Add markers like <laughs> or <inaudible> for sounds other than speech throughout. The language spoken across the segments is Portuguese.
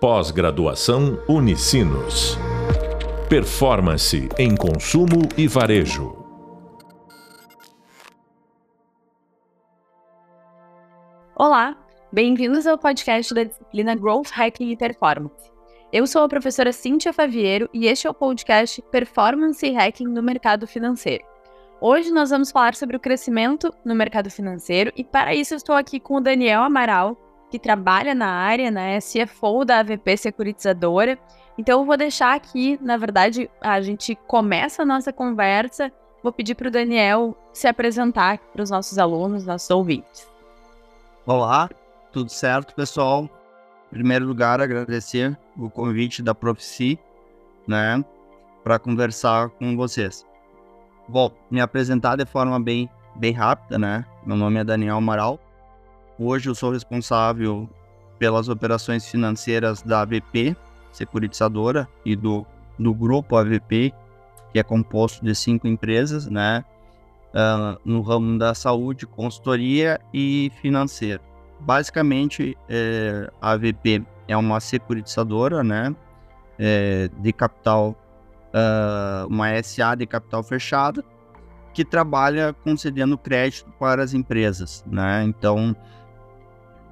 Pós-graduação Unicinos. Performance em consumo e varejo. Olá, bem-vindos ao podcast da disciplina Growth Hacking e Performance. Eu sou a professora Cíntia Faviero e este é o podcast Performance e Hacking no Mercado Financeiro. Hoje nós vamos falar sobre o crescimento no mercado financeiro e para isso estou aqui com o Daniel Amaral, que trabalha na área, né, CFO da AVP Securitizadora. Então eu vou deixar aqui, na verdade, a gente começa a nossa conversa. Vou pedir para o Daniel se apresentar para os nossos alunos, nossos ouvintes. Olá, tudo certo, pessoal? Em primeiro lugar, agradecer o convite da Profici, né, para conversar com vocês. Bom, me apresentar de forma bem, bem rápida, né? Meu nome é Daniel Amaral, Hoje eu sou responsável pelas operações financeiras da AVP, securitizadora, e do, do grupo AVP, que é composto de cinco empresas, né? Uh, no ramo da saúde, consultoria e financeiro. Basicamente, é, a AVP é uma securitizadora, né? É, de capital, uh, uma SA de capital fechado, que trabalha concedendo crédito para as empresas, né? Então,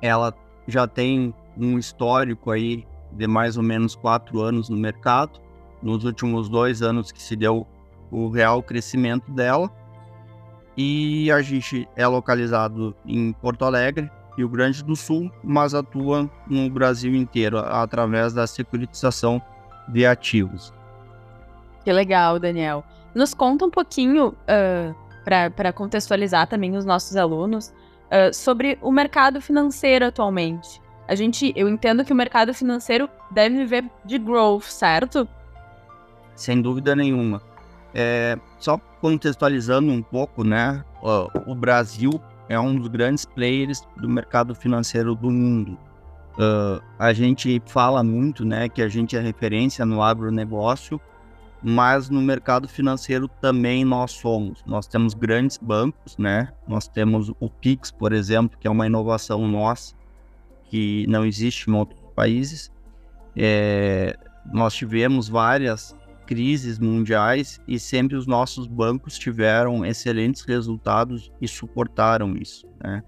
ela já tem um histórico aí de mais ou menos quatro anos no mercado. Nos últimos dois anos que se deu o real crescimento dela. E a gente é localizado em Porto Alegre, Rio Grande do Sul, mas atua no Brasil inteiro através da securitização de ativos. Que legal, Daniel. Nos conta um pouquinho, uh, para contextualizar também os nossos alunos, uh, sobre o mercado financeiro atualmente. A gente, eu entendo que o mercado financeiro deve viver de growth, certo? Sem dúvida nenhuma. É, só contextualizando um pouco, né? O, Brasil é um dos grandes players do mercado financeiro do mundo. Uh, a gente fala muito, né, que a gente é referência no agronegócio, mas no mercado financeiro também nós somos. Nós temos grandes bancos, né? Nós temos o Pix, por exemplo, que é uma inovação nossa, que não existe em outros países. É, nós tivemos várias crises mundiais e sempre os nossos bancos tiveram excelentes resultados e suportaram isso, né?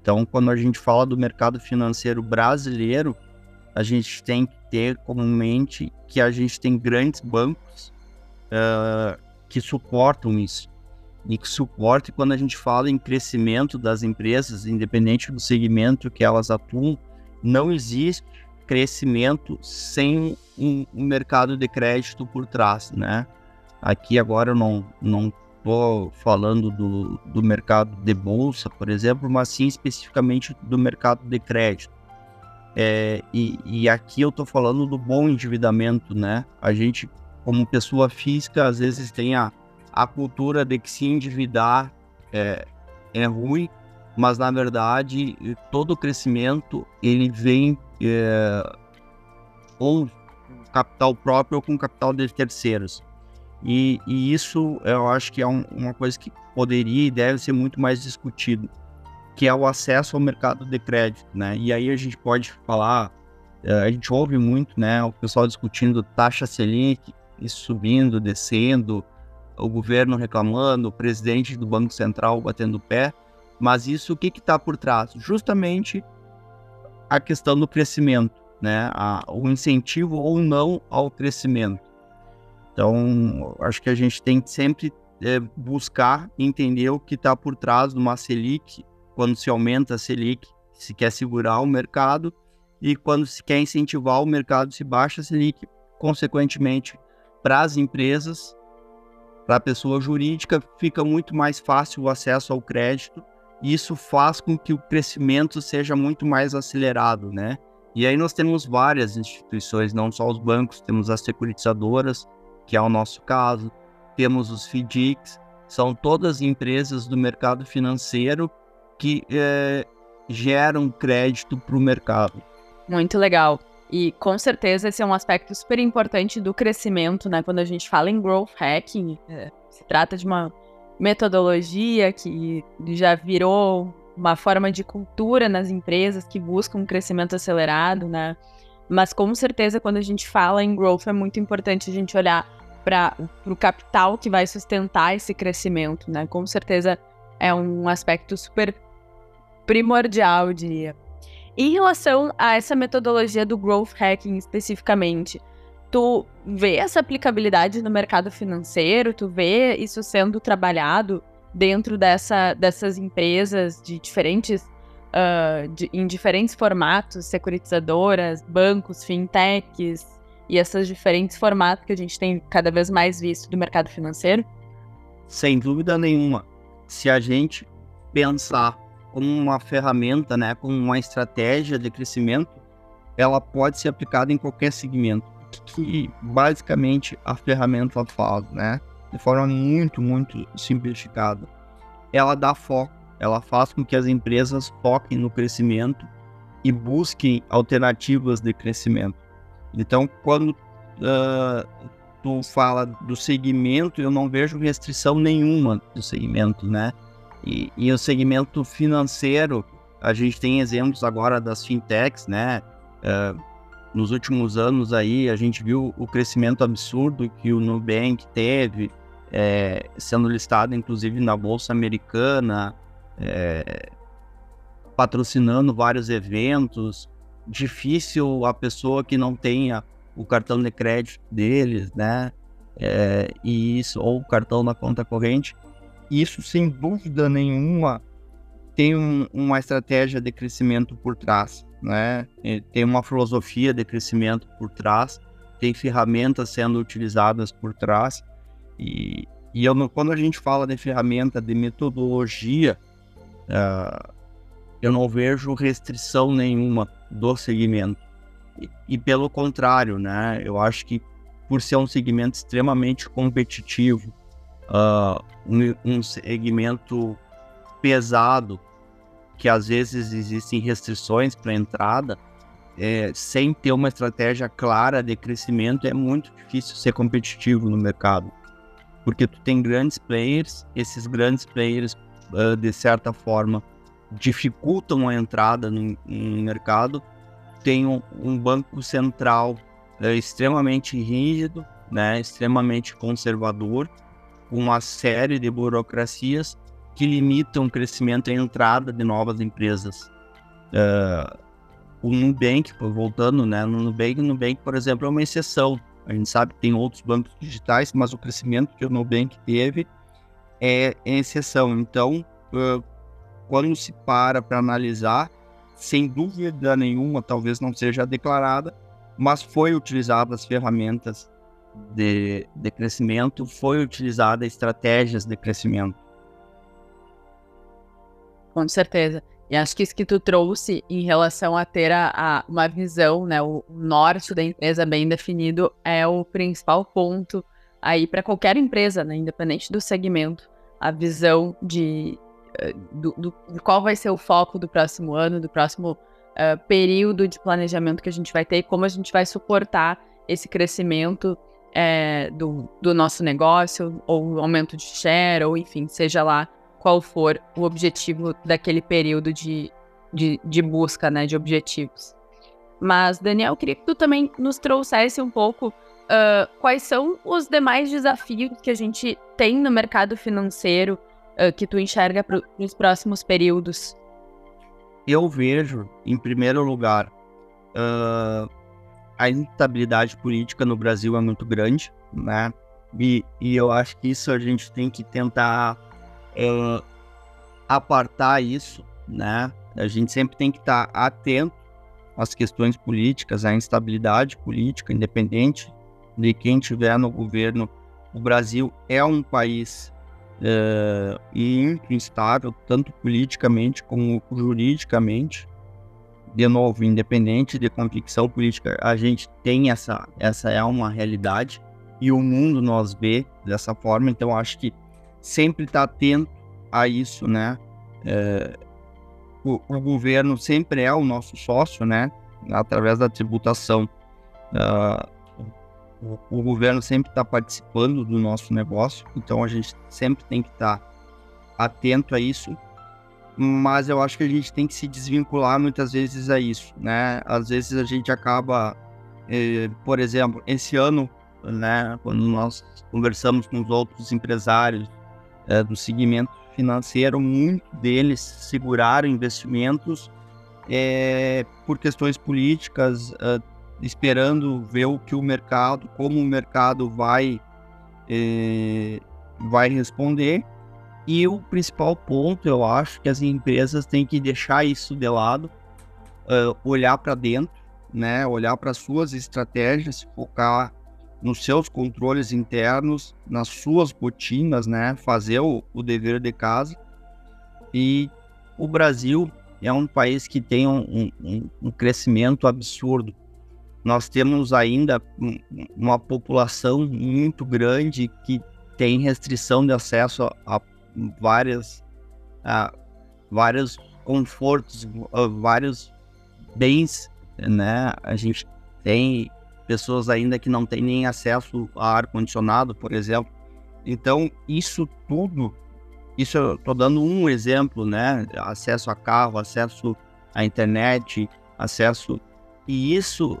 Então, quando a gente fala do mercado financeiro brasileiro, a gente tem que ter como mente que a gente tem grandes bancos uh, que suportam isso. E que suporte quando a gente fala em crescimento das empresas, independente do segmento que elas atuam, não existe crescimento sem um, um mercado de crédito por trás, né? Aqui agora eu não não estou falando do, do mercado de bolsa, por exemplo, mas sim especificamente do mercado de crédito. É, e, e, aqui eu estou falando do bom endividamento, né? A gente como pessoa física, às vezes tem a, a cultura de que se endividar é, é ruim, mas na verdade todo crescimento ele vem é, ou capital próprio ou com capital de terceiros. E, e isso eu acho que é um, uma coisa que poderia e deve ser muito mais discutido, que é o acesso ao mercado de crédito, né? E aí a gente pode falar, é, a gente ouve muito, né, o pessoal discutindo taxa Selic, subindo, descendo, o governo reclamando, o presidente do Banco Central batendo o pé. Mas isso o que está por trás? Justamente a questão do crescimento, né? A, o incentivo ou não ao crescimento. Então, acho que a gente tem que sempre é, buscar entender o que está por trás de uma Selic, quando se aumenta a Selic, se quer segurar o mercado, e quando se quer incentivar o mercado, se baixa a Selic, consequentemente, para as empresas, para a pessoa jurídica, fica muito mais fácil o acesso ao crédito e isso faz com que o crescimento seja muito mais acelerado, né? E aí nós temos várias instituições, não só os bancos, temos as securitizadoras, que é o nosso caso, temos os FDICs, são todas empresas do mercado financeiro que é, geram crédito para o mercado. Muito legal. E com certeza esse é um aspecto super importante do crescimento, né? Quando a gente fala em growth hacking, é, se trata de uma metodologia que já virou uma forma de cultura nas empresas que buscam um crescimento acelerado, né? Mas com certeza, quando a gente fala em growth, é muito importante a gente olhar para o capital que vai sustentar esse crescimento, né? Com certeza é um aspecto super primordial, eu diria. Em relação a essa metodologia do growth hacking especificamente, tu vê essa aplicabilidade no mercado financeiro? Tu vê isso sendo trabalhado dentro dessa, dessas empresas de diferentes uh, de, em diferentes formatos, securitizadoras, bancos, fintechs e esses diferentes formatos que a gente tem cada vez mais visto do mercado financeiro? Sem dúvida nenhuma. Se a gente pensar como uma ferramenta, né, como uma estratégia de crescimento, ela pode ser aplicada em qualquer segmento. Que basicamente a ferramenta faz, né, de forma muito, muito simplificada. Ela dá foco, ela faz com que as empresas foquem no crescimento e busquem alternativas de crescimento. Então, quando uh, tu fala do segmento, eu não vejo restrição nenhuma do segmento, né? E, e, o segmento financeiro, a gente tem exemplos agora das fintechs, né? Uh, nos últimos anos aí, a gente viu o crescimento absurdo que o Nubank teve, é, sendo listado inclusive na Bolsa Americana, é, patrocinando vários eventos. Difícil a pessoa que não tenha o cartão de crédito deles, né? É, e isso, ou o cartão na conta corrente. Isso, sem dúvida nenhuma, tem um, uma estratégia de crescimento por trás, né? Tem uma filosofia de crescimento por trás, tem ferramentas sendo utilizadas por trás. E, e eu, quando a gente fala de ferramenta, de metodologia, uh, eu não vejo restrição nenhuma do segmento. E, e, pelo contrário, né? Eu acho que por ser um segmento extremamente competitivo, uh, um, um segmento pesado, que às vezes existem restrições para entrada, é, sem ter uma estratégia clara de crescimento, é muito difícil ser competitivo no mercado. Porque tu tem grandes players, esses grandes players, uh, de certa forma, dificultam a entrada no, no mercado. Tem um, um banco central uh, extremamente rígido, né, extremamente conservador, uma série de burocracias que limitam o crescimento e a entrada de novas empresas. Uh, o Nubank, voltando, né, no Nubank, o Nubank, por exemplo, é uma exceção. A gente sabe que tem outros bancos digitais, mas o crescimento que o Nubank teve é, é exceção. Então, uh, quando se para para analisar, sem dúvida nenhuma, talvez não seja declarada, mas foi utilizada as ferramentas de, de crescimento, foi utilizada estratégias de crescimento. Com certeza. E acho que isso que tu trouxe em relação a ter a, a, uma visão, né, o norte da empresa bem definido é o principal ponto aí para qualquer empresa, né, independente do segmento, a visão de, eh, do, do, de qual vai ser o foco do próximo ano, do próximo uh, período de planejamento que a gente vai ter e como a gente vai suportar esse crescimento é, do, do nosso negócio, ou aumento de share, ou enfim, seja lá qual for o objetivo daquele período de, de, de busca, né, de objetivos. Mas, Daniel, queria que tu também nos trouxesse um pouco uh, quais são os demais desafios que a gente tem no mercado financeiro uh, que tu enxerga para os próximos períodos. Eu vejo, em primeiro lugar, uh, a instabilidade política no Brasil é muito grande, né? E, e eu acho que isso a gente tem que tentar uh, apartar isso, né? A gente sempre tem que estar atento às questões políticas, à instabilidade política, independente de quem estiver no governo. O Brasil é um país uh, instável, tanto politicamente como juridicamente de novo, independente de convicção política, a gente tem essa, essa é uma realidade e o mundo nós vê dessa forma, então acho que sempre está atento a isso, né? É, o, o, governo sempre é o nosso sócio, né? Através da tributação, uh, o, o, governo sempre está participando do nosso negócio, então a gente sempre tem que estar tá atento a isso mas eu acho que a gente tem que se desvincular muitas vezes a isso, né? Às vezes a gente acaba, eh, por exemplo, esse ano, né, quando nós conversamos com os outros empresários eh, do segmento financeiro, muitos deles seguraram investimentos eh, por questões políticas, eh, esperando ver o que o mercado, como o mercado vai eh, vai responder. E o principal ponto, eu acho, que as empresas têm que deixar isso de lado, uh, olhar para dentro, né, olhar para suas estratégias, focar nos seus controles internos, nas suas rotinas, né, fazer o, o dever de casa. E o Brasil é um país que tem um, um, um crescimento absurdo. Nós temos ainda uma população muito grande que tem restrição de acesso a várias, uh, vários confortos, uh, vários bens, né? A gente tem pessoas ainda que não têm nem acesso a ar condicionado, por exemplo. Então, isso tudo, isso eu tô dando um exemplo, né? Acesso a carro, acesso à internet, acesso e isso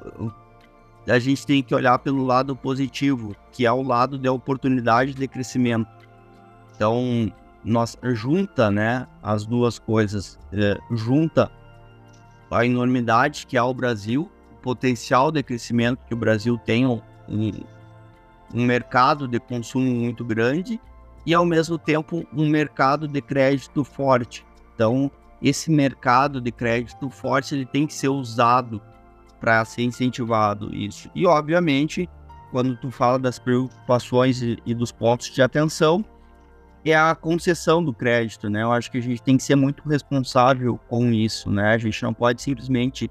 a gente tem que olhar pelo lado positivo, que é o lado da oportunidade de crescimento. Então, nós junta, né, as duas coisas, é, junta a enormidade que é o Brasil, o potencial de crescimento que o Brasil tem, um, um mercado de consumo muito grande e ao mesmo tempo um mercado de crédito forte. Então, esse mercado de crédito forte ele tem que ser usado para ser incentivado isso. E obviamente, quando tu fala das preocupações e, e dos pontos de atenção, é a concessão do crédito, né? Eu acho que a gente tem que ser muito responsável com isso, né? A gente não pode simplesmente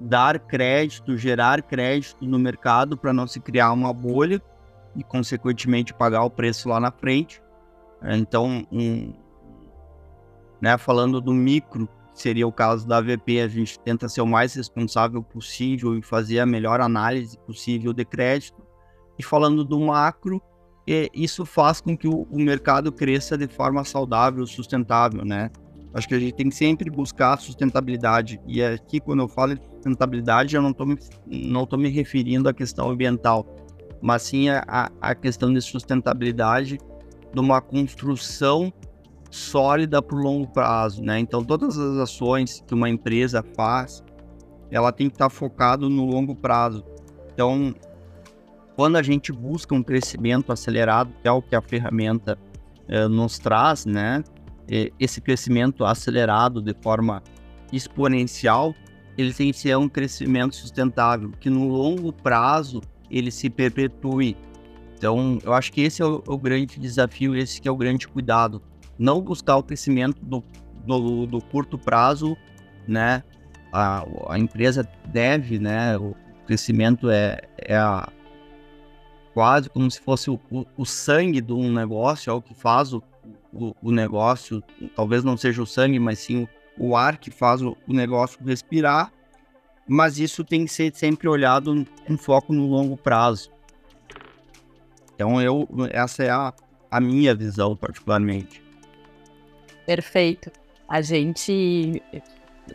dar crédito, gerar crédito no mercado para não se criar uma bolha e, consequentemente, pagar o preço lá na frente. Então, um, né, falando do micro, seria o caso da AVP, a gente tenta ser o mais responsável possível e fazer a melhor análise possível de crédito. E falando do macro, e isso faz com que o, o, mercado cresça de forma saudável, sustentável, né? Acho que a gente tem que sempre buscar sustentabilidade. E aqui, quando eu falo de sustentabilidade, eu não estou me, não me referindo à questão ambiental, mas sim à, à questão de sustentabilidade de uma construção sólida para o longo prazo, né? Então, todas as ações que uma empresa faz, ela tem que estar tá focado no longo prazo. Então, quando a gente busca um crescimento acelerado, que é o que a ferramenta eh, nos traz, né? Esse crescimento acelerado de forma exponencial, ele tem que ser um crescimento sustentável, que no longo prazo ele se perpetue. Então, eu acho que esse é o, o grande desafio, esse que é o grande cuidado. Não buscar o crescimento do, do, do curto prazo, né? A, a, empresa deve, né? O crescimento é, é a, quase como se fosse o, o, o sangue de um negócio, é o que faz o, o, negócio, talvez não seja o sangue, mas sim o ar que faz o, negócio respirar, mas isso tem que ser sempre olhado com foco no longo prazo. Então eu, essa é a, a minha visão particularmente. Perfeito. A gente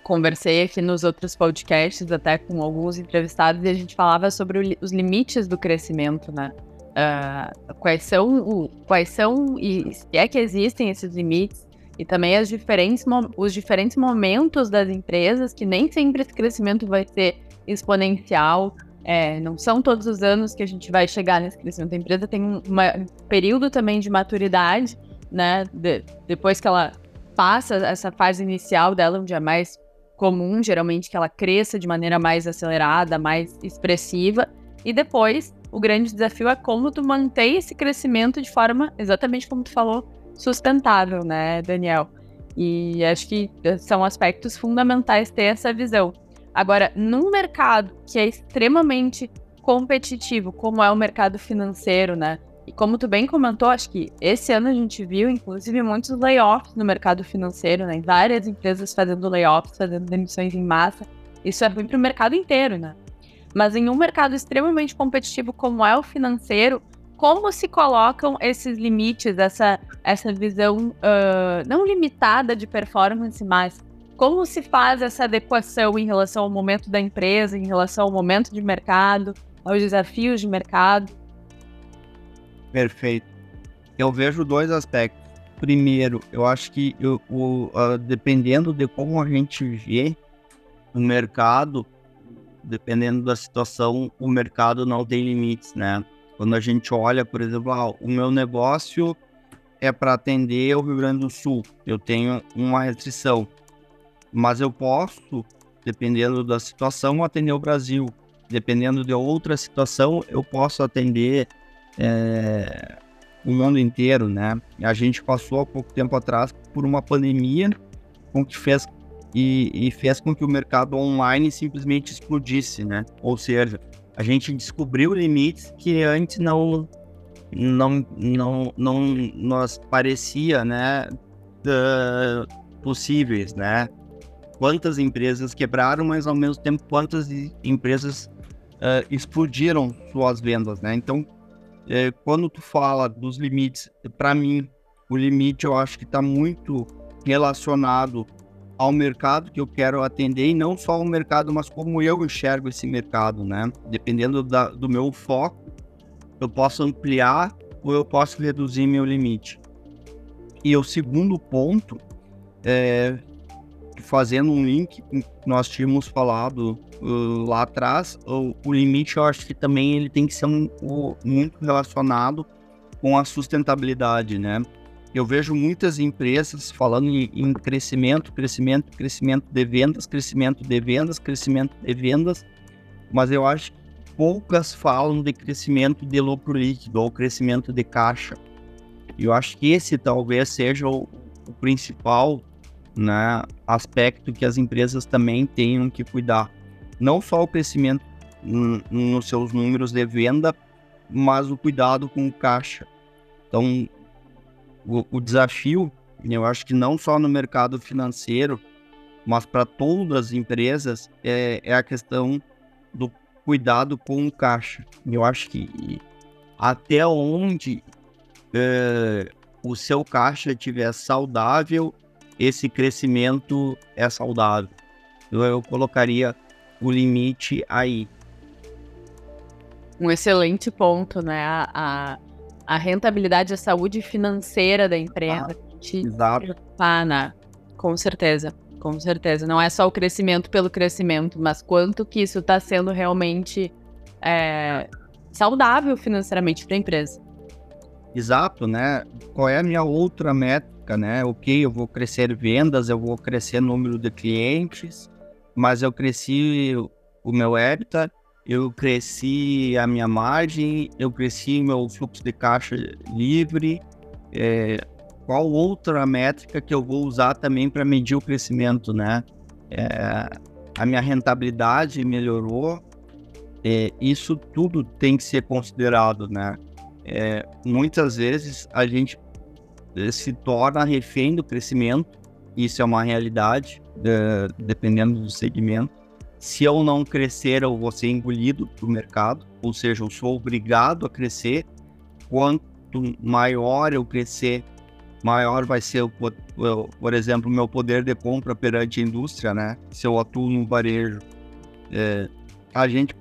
conversei aqui nos outros podcasts, até com alguns entrevistados, e a gente falava sobre os limites do crescimento, né? Uh, quais são, o, quais são e se é que existem esses limites e também as diferentes, os diferentes momentos das empresas, que nem sempre esse crescimento vai ser exponencial, é, não são todos os anos que a gente vai chegar nesse crescimento. A empresa tem um período também de maturidade, né? De, depois que ela passa essa fase inicial dela, onde é mais comum, geralmente, que ela cresça de maneira mais acelerada, mais expressiva. E depois, o grande desafio é como tu manter esse crescimento de forma, exatamente como tu falou, sustentável, né, Daniel? E acho que são aspectos fundamentais ter essa visão. Agora, num mercado que é extremamente competitivo, como é o mercado financeiro, né? E como tu bem comentou, acho que esse ano a gente viu, inclusive, muitos layoffs no mercado financeiro, né? Várias empresas fazendo layoffs, fazendo demissões em massa. Isso é ruim para o mercado inteiro, né? Mas em um mercado extremamente competitivo como é o financeiro, como se colocam esses limites, essa, essa visão uh, não limitada de performance, mas como se faz essa adequação em relação ao momento da empresa, em relação ao momento de mercado, aos desafios de mercado? Perfeito. Eu vejo dois aspectos. Primeiro, eu acho que eu, o, uh, dependendo de como a gente vê o mercado, dependendo da situação, o mercado não tem limites, né? Quando a gente olha, por exemplo, ah, o meu negócio é para atender o Rio Grande do Sul, eu tenho uma restrição, mas eu posso, dependendo da situação, atender o Brasil. Dependendo de outra situação, eu posso atender é, o mundo inteiro, né? A gente passou há pouco tempo atrás por uma pandemia com que fez e, e, fez com que o mercado online simplesmente explodisse, né? Ou seja, a gente descobriu limites que antes não não não não nos parecia, né, uh, possíveis, né? Quantas empresas quebraram, mas ao mesmo tempo quantas empresas uh, explodiram suas vendas, né? Então, uh, quando tu fala dos limites, para mim o limite eu acho que está muito relacionado ao mercado que eu quero atender e não só o mercado, mas como eu enxergo esse mercado, né? Dependendo da, do meu foco, eu posso ampliar ou eu posso reduzir meu limite. E o segundo ponto, é, fazendo um link nós tínhamos falado uh, lá atrás, o, o, limite eu acho que também ele tem que ser um, um, muito relacionado com a sustentabilidade, né? Eu vejo muitas empresas falando em, em crescimento, crescimento, crescimento de vendas, crescimento de vendas, crescimento de vendas, mas eu acho que poucas falam de crescimento de lucro líquido ou crescimento de caixa. Eu acho que esse talvez seja o, o principal né, aspecto que as empresas também tenham que cuidar. Não só o crescimento nos seus números de venda, mas o cuidado com o caixa. Então, o, o desafio, eu acho que não só no mercado financeiro, mas para todas as empresas, é, é, a questão do cuidado com o caixa. Eu acho que até onde é, o seu caixa estiver saudável, esse crescimento é saudável. Eu, eu colocaria o limite aí. Um excelente ponto, né? A, a a rentabilidade, a saúde financeira da empresa. Ah, exato. Ah, né? Com certeza, com certeza. Não é só o crescimento pelo crescimento, mas quanto que isso está sendo realmente é, saudável financeiramente para a empresa. Exato, né? Qual é a minha outra métrica, né? Ok, eu vou crescer vendas, eu vou crescer número de clientes, mas eu cresci o meu EBITDA eu cresci a minha margem, eu cresci meu fluxo de caixa livre. É, qual outra métrica que eu vou usar também para medir o crescimento, né? É, a minha rentabilidade melhorou. É, isso tudo tem que ser considerado, né? É, muitas vezes a gente se torna refém do crescimento. Isso é uma realidade, é, dependendo do segmento se eu não crescer, eu vou ser engolido do mercado, ou seja, eu sou obrigado a crescer. Quanto maior eu crescer, maior vai ser, o, por exemplo, o meu poder de compra perante a indústria, né? Se eu atuo no varejo. É, a gente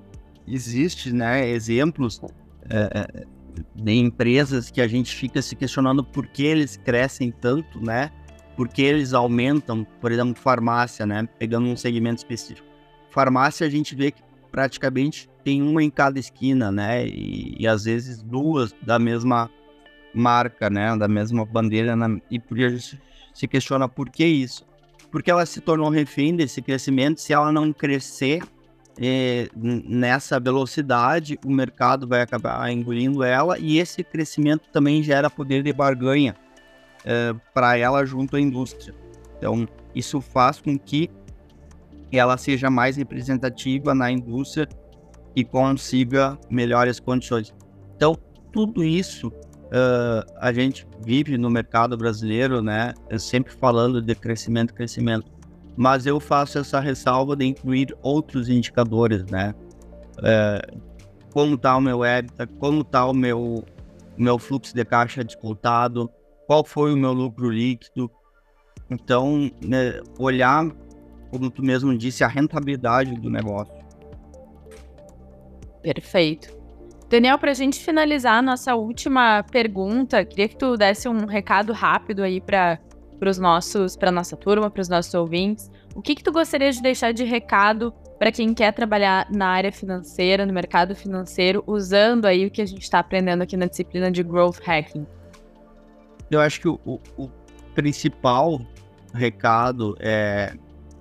existe, né, exemplos é, é, de empresas que a gente fica se questionando por que eles crescem tanto, né? Por que eles aumentam, por exemplo, farmácia, né? Pegando um segmento específico farmácia a gente vê que praticamente tem uma em cada esquina, né? E, e às vezes duas da mesma marca, né? Da mesma bandeira. Na... E por a gente se questiona por que isso? Porque ela se tornou refém desse crescimento. Se ela não crescer eh, nessa velocidade, o mercado vai acabar engolindo ela e esse crescimento também gera poder de barganha eh, para ela junto à indústria. Então, isso faz com que ela seja mais representativa na indústria e consiga melhores condições. Então, tudo isso uh, a gente vive no mercado brasileiro, né? Sempre falando de crescimento, crescimento. Mas eu faço essa ressalva de incluir outros indicadores, né? Uh, como está o meu EBITDA, como está o meu meu fluxo de caixa descontado, qual foi o meu lucro líquido. Então, né, olhar, como tu mesmo disse, a rentabilidade do negócio. Perfeito. Daniel, para a gente finalizar a nossa última pergunta, queria que tu desse um recado rápido aí para os nossos, para nossa turma, para os nossos ouvintes. O que que tu gostaria de deixar de recado para quem quer trabalhar na área financeira, no mercado financeiro, usando aí o que a gente está aprendendo aqui na disciplina de Growth Hacking? Eu acho que o, o principal recado é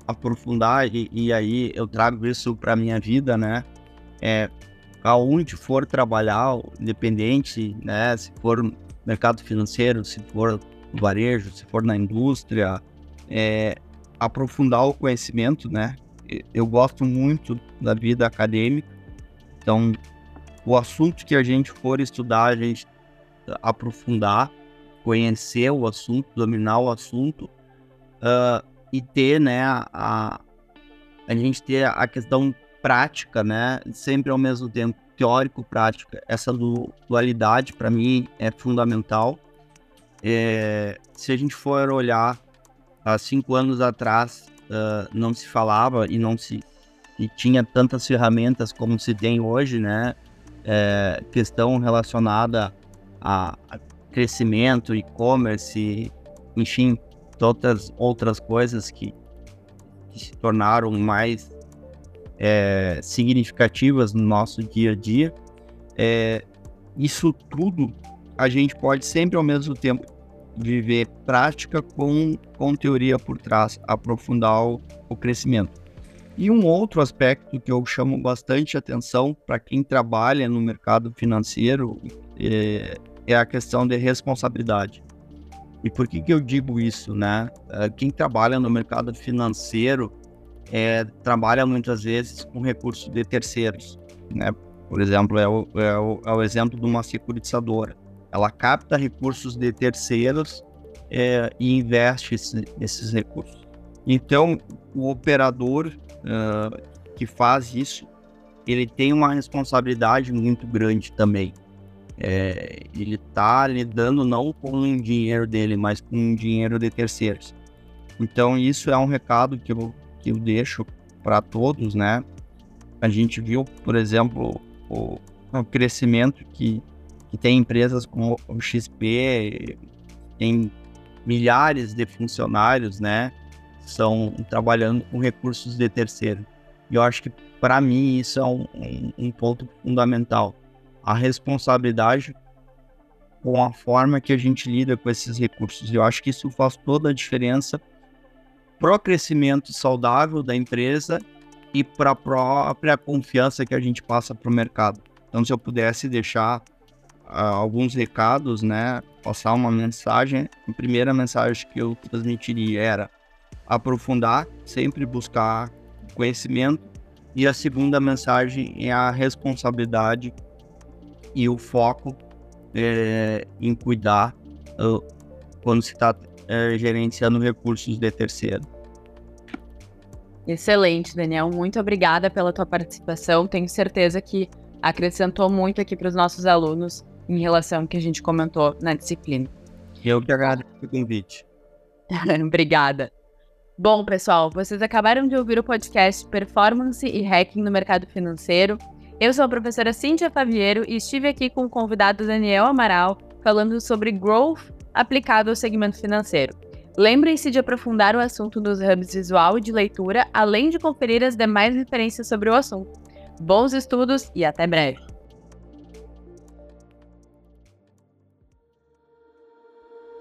aprofundar, e, e aí eu trago isso para minha vida, né? É, aonde for trabalhar, independente, né? Se for mercado financeiro, se for varejo, se for na indústria, é, aprofundar o conhecimento, né? eu gosto muito da vida acadêmica, então o assunto que a gente for estudar, a gente aprofundar, conhecer o assunto, dominar o assunto uh, e ter, né, a, a gente ter a questão prática, né, sempre ao mesmo tempo teórico-prática. Essa dualidade para mim é fundamental. É, se a gente for olhar há cinco anos atrás, uh, não se falava e não se e tinha tantas ferramentas como se tem hoje, né? É, questão relacionada a, a crescimento, e-commerce, enfim, todas outras coisas que, que se tornaram mais é, significativas no nosso dia a dia. É, isso tudo a gente pode sempre ao mesmo tempo viver prática com, com teoria por trás, aprofundar o, o crescimento. E um outro aspecto que eu chamo bastante atenção para quem trabalha no mercado financeiro é, é, a questão de responsabilidade. E por que, que eu digo isso, né? É, quem trabalha no mercado financeiro é, trabalha muitas vezes com recursos de terceiros, né? Por exemplo, é o, é o, é o exemplo de uma securitizadora ela capta recursos de terceiros é, e investe esse, esses recursos. Então, o operador uh, que faz isso, ele tem uma responsabilidade muito grande também. É, ele está lidando não com o dinheiro dele, mas com o dinheiro de terceiros. Então, isso é um recado que eu, que eu deixo para todos, né? A gente viu, por exemplo, o, o crescimento que que tem empresas como o XP, tem milhares de funcionários, né? São trabalhando com recursos de terceiro. E eu acho que para mim isso é um, um, um, ponto fundamental. A responsabilidade com a forma que a gente lida com esses recursos. Eu acho que isso faz toda a diferença para o crescimento saudável da empresa e para a própria confiança que a gente passa para o mercado. Então, se eu pudesse deixar alguns recados, né? Passar uma mensagem. A primeira mensagem que eu transmitiria era aprofundar, sempre buscar conhecimento. E a segunda mensagem é a responsabilidade e o foco é, em cuidar uh, quando se está é, gerenciando recursos de terceiro. Excelente, Daniel. Muito obrigada pela tua participação. Tenho certeza que acrescentou muito aqui para os nossos alunos em relação ao que a gente comentou na disciplina. Eu que agradeço o convite. <laughs> Obrigada. Bom, pessoal, vocês acabaram de ouvir o podcast Performance e Hacking no Mercado Financeiro. Eu sou a professora Cíntia Faviero e estive aqui com o convidado Daniel Amaral falando sobre growth aplicado ao segmento financeiro. Lembrem-se de aprofundar o assunto nos hubs visual e de leitura, além de conferir as demais referências sobre o assunto. Bons estudos e até breve!